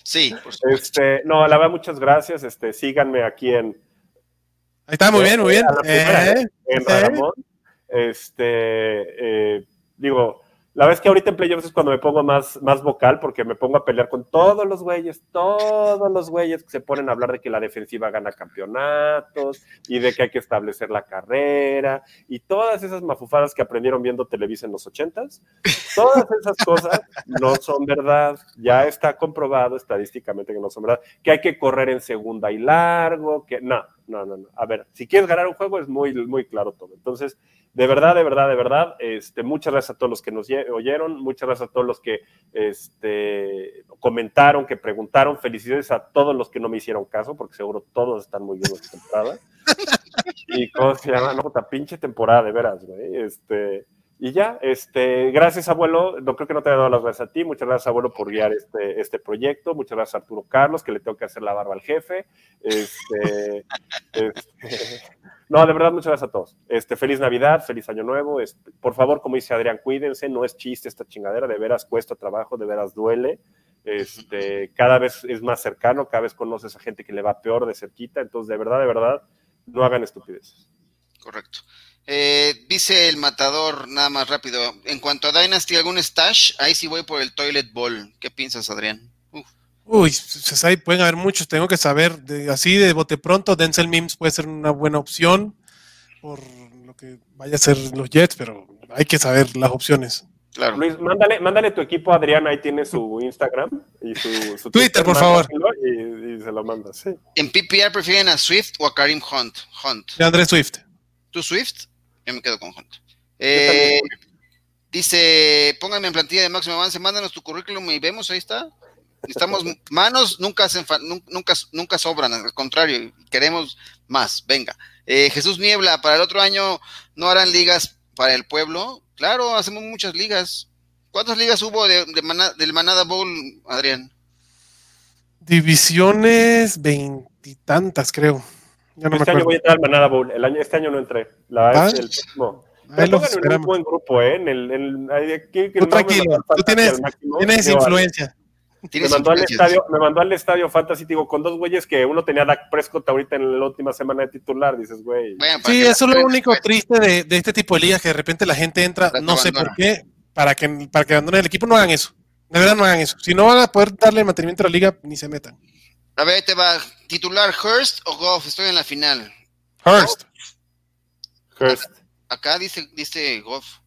Sí, por supuesto. Este, no, la verdad, muchas gracias. Este, síganme aquí en, Ahí está, muy bien, muy bien. la primera, Eh, en sí. Radamón. Este, eh, digo, la es que ahorita en playoffs es cuando me pongo más, más vocal porque me pongo a pelear con todos los güeyes, todos los güeyes que se ponen a hablar de que la defensiva gana campeonatos y de que hay que establecer la carrera y todas esas mafufadas que aprendieron viendo Televisa en los ochentas, todas esas cosas no son verdad. Ya está comprobado estadísticamente que no son verdad, que hay que correr en segunda y largo, que no, no, no, no. A ver, si quieres ganar un juego es muy, muy claro todo. Entonces, de verdad, de verdad, de verdad, este, muchas gracias a todos los que nos ye- oyeron, muchas gracias a todos los que este, comentaron, que preguntaron, felicidades a todos los que no me hicieron caso, porque seguro todos están muy bien esta temporada. *laughs* y cómo se llama, no, puta pinche temporada, de veras, güey. Este, y ya, este, gracias abuelo, no creo que no te haya dado las gracias a ti, muchas gracias abuelo por guiar este, este proyecto, muchas gracias a Arturo Carlos, que le tengo que hacer la barba al jefe. Este, *laughs* este, no, de verdad, muchas gracias a todos. Este, feliz Navidad, feliz Año Nuevo. Este, por favor, como dice Adrián, cuídense, no es chiste esta chingadera, de veras cuesta trabajo, de veras duele. Este, cada vez es más cercano, cada vez conoces a gente que le va peor de cerquita, entonces de verdad, de verdad, no hagan estupideces. Correcto. Eh, dice el matador, nada más rápido. En cuanto a Dynasty, ¿algún stash? Ahí sí voy por el Toilet Bowl. ¿Qué piensas, Adrián? Uf, Uy, pues ahí pueden haber muchos, tengo que saber. De, así de bote pronto, Denzel Mims puede ser una buena opción por lo que vaya a ser los Jets, pero hay que saber las opciones. Claro. Luis, mándale, mándale tu equipo a Adrián, ahí tiene su Instagram y su, Twitter, por favor. Y, se lo manda, sí. ¿En PPR prefieren a Swift o a Karim Hunt? Hunt. De Andrés Swift. ¿Tú Swift? Yo me quedo con Hunt. Eh, dice, pónganme en plantilla de máximo avance, mándanos tu currículum y vemos, ahí está. Estamos *laughs* manos nunca hacen nunca nunca sobran, al contrario, queremos más. Venga. Eh, Jesús Niebla, para el otro año no harán ligas para el pueblo. Claro, hacemos muchas ligas. ¿Cuántas ligas hubo de, del Manada Bowl, Adrián? Divisiones veintitantas, creo. Este año voy a entrar al Manada Bowl. El año, este año no entré. La ¿Ah? el próximo. Pero en un buen grupo, ¿eh? En el, en aquí, tú tranquilo, tú tienes, tienes influencia. Me mandó, al estadio, me mandó al estadio Fantasy, digo, con dos güeyes que uno tenía Dak Prescott ahorita en la última semana de titular, dices, güey. Sí, eso es lo único triste de, de, este tipo de ligas, que de repente la gente entra, no sé por qué, para que, para que abandonen el equipo, no hagan eso. De verdad no hagan eso. Si no van a poder darle mantenimiento a la liga, ni se metan. A ver, te va. ¿Titular Hurst o Goff? Estoy en la final. Hurst. Hurst. Acá, dice, dice Goff.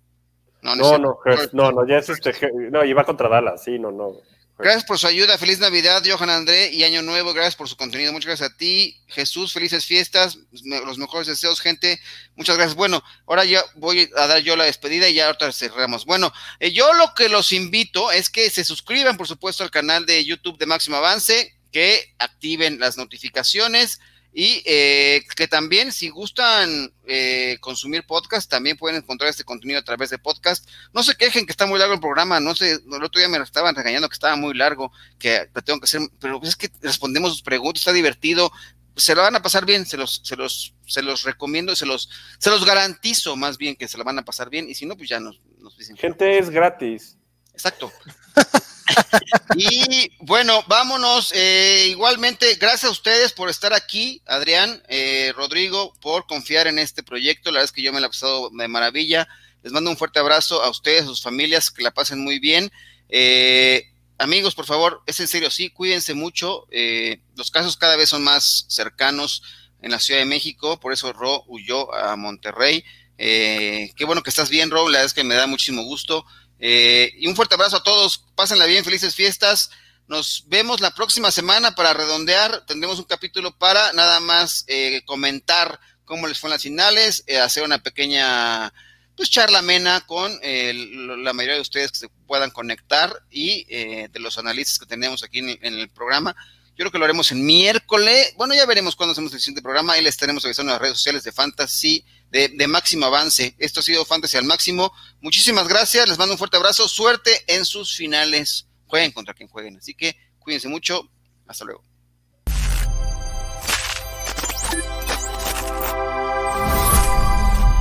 No, no, no, Hurst. no, no, ya es este. No, iba contra Dallas, sí, no, no. Gracias por su ayuda. Feliz Navidad, Johan André, y Año Nuevo. Gracias por su contenido. Muchas gracias a ti, Jesús. Felices fiestas. Los mejores deseos, gente. Muchas gracias. Bueno, ahora ya voy a dar yo la despedida y ya ahorita cerramos. Bueno, eh, yo lo que los invito es que se suscriban, por supuesto, al canal de YouTube de Máximo Avance, que activen las notificaciones y eh, que también, si gustan eh, consumir podcast, también pueden encontrar este contenido a través de podcast. No se quejen que está muy largo el programa, no sé, el otro día me estaban regañando que estaba muy largo, que tengo que hacer, pero es que respondemos sus preguntas, está divertido, se lo van a pasar bien, se los, se los, se los recomiendo, se los, se los garantizo más bien que se lo van a pasar bien, y si no, pues ya nos, nos dicen. Gente es gratis. Exacto. *laughs* *laughs* y bueno, vámonos. Eh, igualmente, gracias a ustedes por estar aquí, Adrián, eh, Rodrigo, por confiar en este proyecto. La verdad es que yo me la he pasado de maravilla. Les mando un fuerte abrazo a ustedes, a sus familias, que la pasen muy bien. Eh, amigos, por favor, es en serio, sí, cuídense mucho. los casos cada vez son más cercanos en la Ciudad de México, por eso Ro huyó a Monterrey. qué bueno que estás bien, Ro, la verdad es que me da muchísimo gusto. Eh, y un fuerte abrazo a todos. Pásenla bien, felices fiestas. Nos vemos la próxima semana para redondear. Tendremos un capítulo para nada más eh, comentar cómo les fueron las finales, eh, hacer una pequeña pues charla amena con la mayoría de ustedes que se puedan conectar y de los analistas que tenemos aquí en, en, el programa. Yo creo que lo haremos en miércoles. Bueno, ya veremos cuándo hacemos el siguiente programa y les estaremos avisando en las redes sociales de Fantasy de, máximo avance. Esto ha sido Fantasy al máximo. Muchísimas gracias, les mando un fuerte abrazo, suerte en sus finales. Jueguen contra quien jueguen. Así que cuídense mucho. Hasta luego.